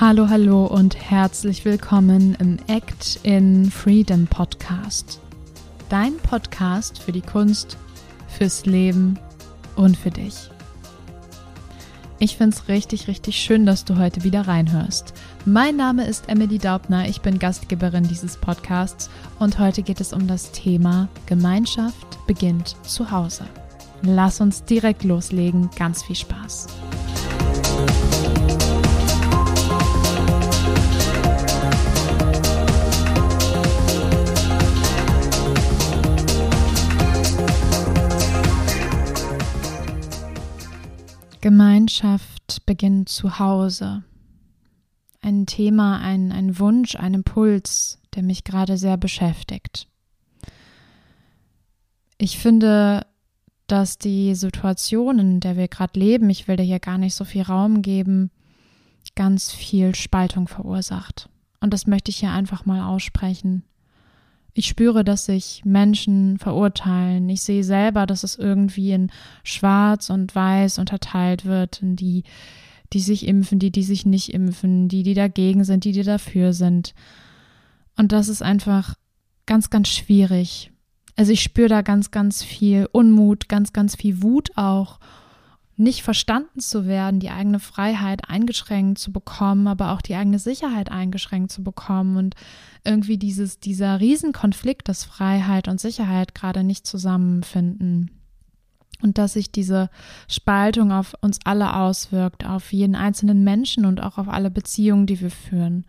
Hallo, hallo und herzlich willkommen im Act in Freedom Podcast. Dein Podcast für die Kunst, fürs Leben und für dich. Ich finde es richtig, richtig schön, dass du heute wieder reinhörst. Mein Name ist Emily Daubner, ich bin Gastgeberin dieses Podcasts und heute geht es um das Thema Gemeinschaft beginnt zu Hause. Lass uns direkt loslegen, ganz viel Spaß. Gemeinschaft beginnt zu Hause. Ein Thema, ein, ein Wunsch, ein Impuls, der mich gerade sehr beschäftigt. Ich finde, dass die Situation, in der wir gerade leben, ich will dir hier gar nicht so viel Raum geben, ganz viel Spaltung verursacht. Und das möchte ich hier einfach mal aussprechen. Ich spüre, dass sich Menschen verurteilen. Ich sehe selber, dass es irgendwie in Schwarz und Weiß unterteilt wird, in die, die sich impfen, die, die sich nicht impfen, die, die dagegen sind, die, die dafür sind. Und das ist einfach ganz, ganz schwierig. Also ich spüre da ganz, ganz viel Unmut, ganz, ganz viel Wut auch nicht verstanden zu werden, die eigene Freiheit eingeschränkt zu bekommen, aber auch die eigene Sicherheit eingeschränkt zu bekommen und irgendwie dieses, dieser Riesenkonflikt, dass Freiheit und Sicherheit gerade nicht zusammenfinden. Und dass sich diese Spaltung auf uns alle auswirkt, auf jeden einzelnen Menschen und auch auf alle Beziehungen, die wir führen.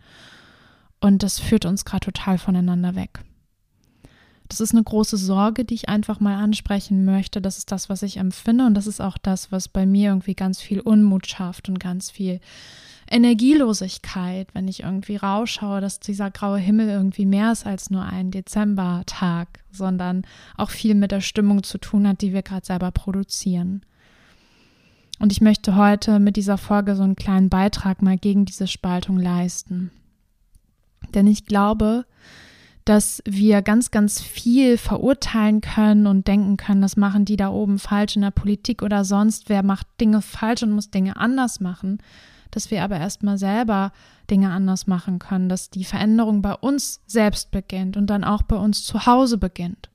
Und das führt uns gerade total voneinander weg. Das ist eine große Sorge, die ich einfach mal ansprechen möchte. Das ist das, was ich empfinde und das ist auch das, was bei mir irgendwie ganz viel Unmut schafft und ganz viel Energielosigkeit, wenn ich irgendwie rausschaue, dass dieser graue Himmel irgendwie mehr ist als nur ein Dezembertag, sondern auch viel mit der Stimmung zu tun hat, die wir gerade selber produzieren. Und ich möchte heute mit dieser Folge so einen kleinen Beitrag mal gegen diese Spaltung leisten. Denn ich glaube, dass wir ganz, ganz viel verurteilen können und denken können, das machen die da oben falsch in der Politik oder sonst, wer macht Dinge falsch und muss Dinge anders machen, dass wir aber erstmal selber Dinge anders machen können, dass die Veränderung bei uns selbst beginnt und dann auch bei uns zu Hause beginnt.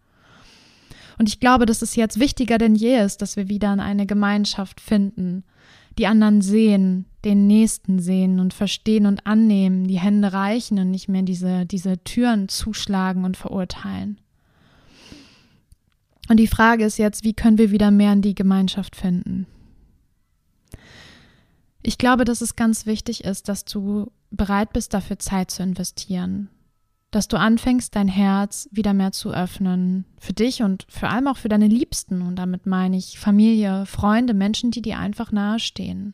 Und ich glaube, dass es jetzt wichtiger denn je ist, dass wir wieder in eine Gemeinschaft finden, die anderen sehen, den Nächsten sehen und verstehen und annehmen, die Hände reichen und nicht mehr diese, diese Türen zuschlagen und verurteilen. Und die Frage ist jetzt, wie können wir wieder mehr in die Gemeinschaft finden? Ich glaube, dass es ganz wichtig ist, dass du bereit bist, dafür Zeit zu investieren dass du anfängst, dein Herz wieder mehr zu öffnen. Für dich und vor allem auch für deine Liebsten. Und damit meine ich Familie, Freunde, Menschen, die dir einfach nahestehen.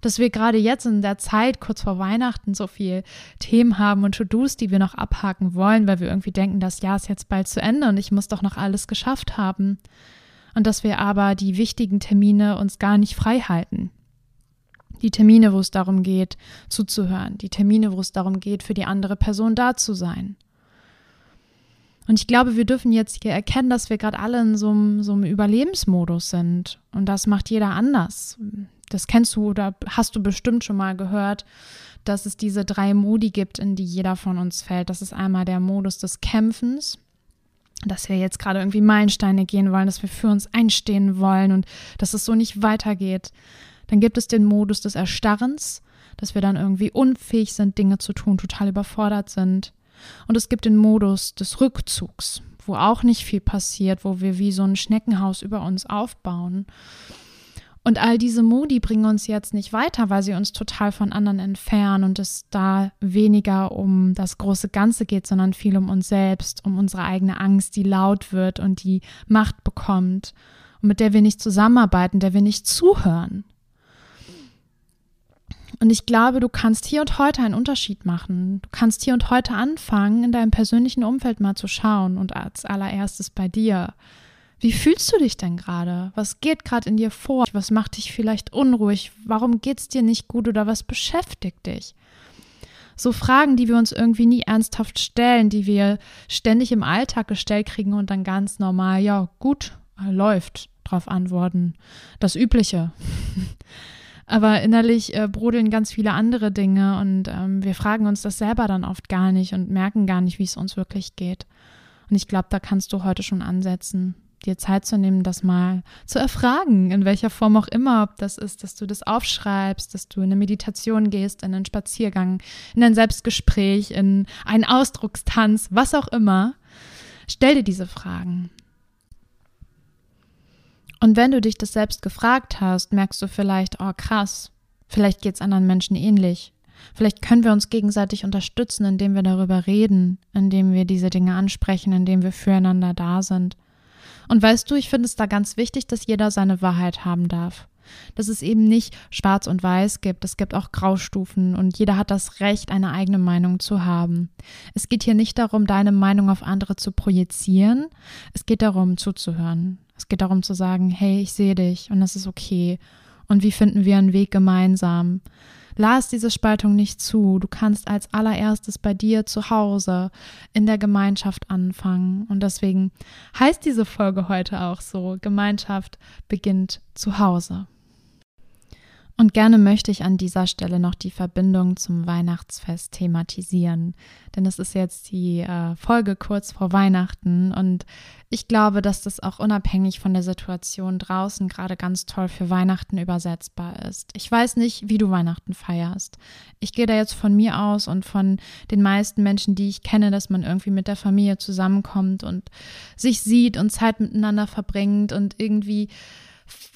Dass wir gerade jetzt in der Zeit kurz vor Weihnachten so viel Themen haben und To-Dos, die wir noch abhaken wollen, weil wir irgendwie denken, das Jahr ist jetzt bald zu Ende und ich muss doch noch alles geschafft haben. Und dass wir aber die wichtigen Termine uns gar nicht frei halten die Termine, wo es darum geht, zuzuhören, die Termine, wo es darum geht, für die andere Person da zu sein. Und ich glaube, wir dürfen jetzt hier erkennen, dass wir gerade alle in so einem, so einem Überlebensmodus sind. Und das macht jeder anders. Das kennst du oder hast du bestimmt schon mal gehört, dass es diese drei Modi gibt, in die jeder von uns fällt. Das ist einmal der Modus des Kämpfens, dass wir jetzt gerade irgendwie Meilensteine gehen wollen, dass wir für uns einstehen wollen und dass es so nicht weitergeht. Dann gibt es den Modus des Erstarrens, dass wir dann irgendwie unfähig sind, Dinge zu tun, total überfordert sind. Und es gibt den Modus des Rückzugs, wo auch nicht viel passiert, wo wir wie so ein Schneckenhaus über uns aufbauen. Und all diese Modi bringen uns jetzt nicht weiter, weil sie uns total von anderen entfernen und es da weniger um das große Ganze geht, sondern viel um uns selbst, um unsere eigene Angst, die laut wird und die Macht bekommt und mit der wir nicht zusammenarbeiten, der wir nicht zuhören. Und ich glaube, du kannst hier und heute einen Unterschied machen. Du kannst hier und heute anfangen, in deinem persönlichen Umfeld mal zu schauen und als allererstes bei dir. Wie fühlst du dich denn gerade? Was geht gerade in dir vor? Was macht dich vielleicht unruhig? Warum geht es dir nicht gut oder was beschäftigt dich? So Fragen, die wir uns irgendwie nie ernsthaft stellen, die wir ständig im Alltag gestellt kriegen und dann ganz normal, ja, gut, läuft, drauf antworten. Das Übliche. Aber innerlich äh, brodeln ganz viele andere Dinge und ähm, wir fragen uns das selber dann oft gar nicht und merken gar nicht, wie es uns wirklich geht. Und ich glaube, da kannst du heute schon ansetzen dir Zeit zu nehmen, das mal zu erfragen, in welcher Form auch immer, ob das ist, dass du das aufschreibst, dass du in eine Meditation gehst, in einen Spaziergang, in ein Selbstgespräch, in einen Ausdruckstanz, was auch immer. Stell dir diese Fragen. Und wenn du dich das selbst gefragt hast, merkst du vielleicht, oh krass, vielleicht geht es anderen Menschen ähnlich. Vielleicht können wir uns gegenseitig unterstützen, indem wir darüber reden, indem wir diese Dinge ansprechen, indem wir füreinander da sind. Und weißt du, ich finde es da ganz wichtig, dass jeder seine Wahrheit haben darf. Dass es eben nicht schwarz und weiß gibt, es gibt auch Graustufen und jeder hat das Recht, eine eigene Meinung zu haben. Es geht hier nicht darum, deine Meinung auf andere zu projizieren, es geht darum, zuzuhören. Es geht darum zu sagen, hey, ich sehe dich und das ist okay. Und wie finden wir einen Weg gemeinsam? Lass diese Spaltung nicht zu. Du kannst als allererstes bei dir zu Hause in der Gemeinschaft anfangen. Und deswegen heißt diese Folge heute auch so, Gemeinschaft beginnt zu Hause. Und gerne möchte ich an dieser Stelle noch die Verbindung zum Weihnachtsfest thematisieren. Denn es ist jetzt die äh, Folge kurz vor Weihnachten und ich glaube, dass das auch unabhängig von der Situation draußen gerade ganz toll für Weihnachten übersetzbar ist. Ich weiß nicht, wie du Weihnachten feierst. Ich gehe da jetzt von mir aus und von den meisten Menschen, die ich kenne, dass man irgendwie mit der Familie zusammenkommt und sich sieht und Zeit miteinander verbringt und irgendwie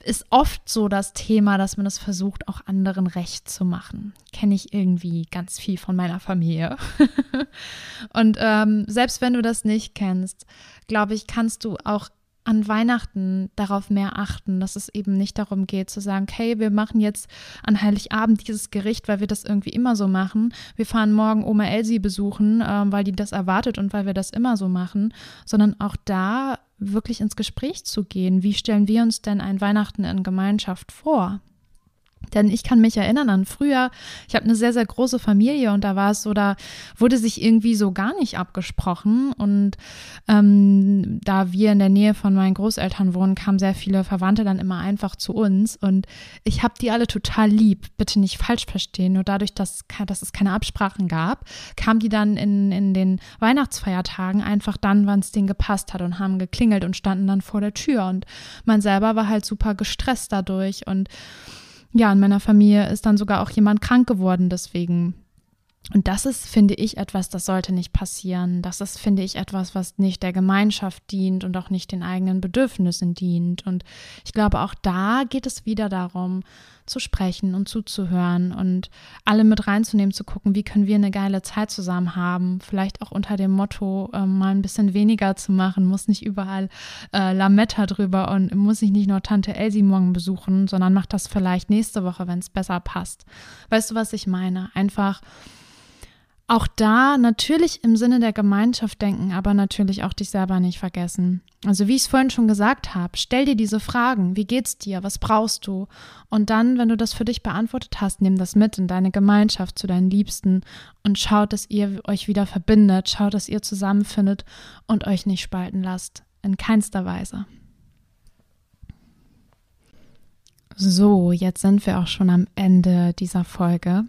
ist oft so das Thema, dass man es versucht, auch anderen recht zu machen. Kenne ich irgendwie ganz viel von meiner Familie. und ähm, selbst wenn du das nicht kennst, glaube ich, kannst du auch an Weihnachten darauf mehr achten, dass es eben nicht darum geht zu sagen, okay, wir machen jetzt an Heiligabend dieses Gericht, weil wir das irgendwie immer so machen. Wir fahren morgen Oma Elsie besuchen, äh, weil die das erwartet und weil wir das immer so machen, sondern auch da wirklich ins Gespräch zu gehen. Wie stellen wir uns denn ein Weihnachten in Gemeinschaft vor? Denn ich kann mich erinnern an früher, ich habe eine sehr, sehr große Familie und da war es so, da wurde sich irgendwie so gar nicht abgesprochen. Und ähm, da wir in der Nähe von meinen Großeltern wohnen, kamen sehr viele Verwandte dann immer einfach zu uns. Und ich habe die alle total lieb, bitte nicht falsch verstehen. Nur dadurch, dass, dass es keine Absprachen gab, kamen die dann in, in den Weihnachtsfeiertagen einfach dann, wann es denen gepasst hat und haben geklingelt und standen dann vor der Tür. Und man selber war halt super gestresst dadurch und ja, in meiner Familie ist dann sogar auch jemand krank geworden deswegen. Und das ist, finde ich, etwas, das sollte nicht passieren. Das ist, finde ich, etwas, was nicht der Gemeinschaft dient und auch nicht den eigenen Bedürfnissen dient. Und ich glaube, auch da geht es wieder darum, zu sprechen und zuzuhören und alle mit reinzunehmen, zu gucken, wie können wir eine geile Zeit zusammen haben. Vielleicht auch unter dem Motto, äh, mal ein bisschen weniger zu machen, muss nicht überall äh, Lametta drüber und muss ich nicht nur Tante Elsie morgen besuchen, sondern macht das vielleicht nächste Woche, wenn es besser passt. Weißt du, was ich meine? Einfach auch da natürlich im Sinne der Gemeinschaft denken, aber natürlich auch dich selber nicht vergessen. Also wie ich es vorhin schon gesagt habe, stell dir diese Fragen. Wie geht's dir? Was brauchst du? Und dann, wenn du das für dich beantwortet hast, nimm das mit in deine Gemeinschaft zu deinen Liebsten und schaut, dass ihr euch wieder verbindet, schaut, dass ihr zusammenfindet und euch nicht spalten lasst. In keinster Weise. So, jetzt sind wir auch schon am Ende dieser Folge.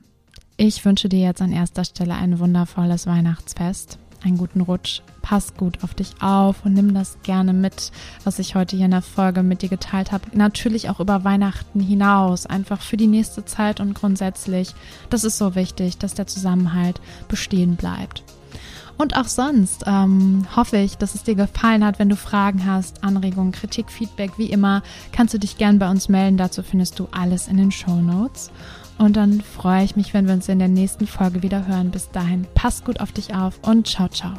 Ich wünsche dir jetzt an erster Stelle ein wundervolles Weihnachtsfest, einen guten Rutsch, pass gut auf dich auf und nimm das gerne mit, was ich heute hier in der Folge mit dir geteilt habe. Natürlich auch über Weihnachten hinaus, einfach für die nächste Zeit und grundsätzlich. Das ist so wichtig, dass der Zusammenhalt bestehen bleibt. Und auch sonst ähm, hoffe ich, dass es dir gefallen hat. Wenn du Fragen hast, Anregungen, Kritik, Feedback, wie immer, kannst du dich gern bei uns melden. Dazu findest du alles in den Show Notes. Und dann freue ich mich, wenn wir uns in der nächsten Folge wieder hören. Bis dahin, pass gut auf dich auf und ciao, ciao.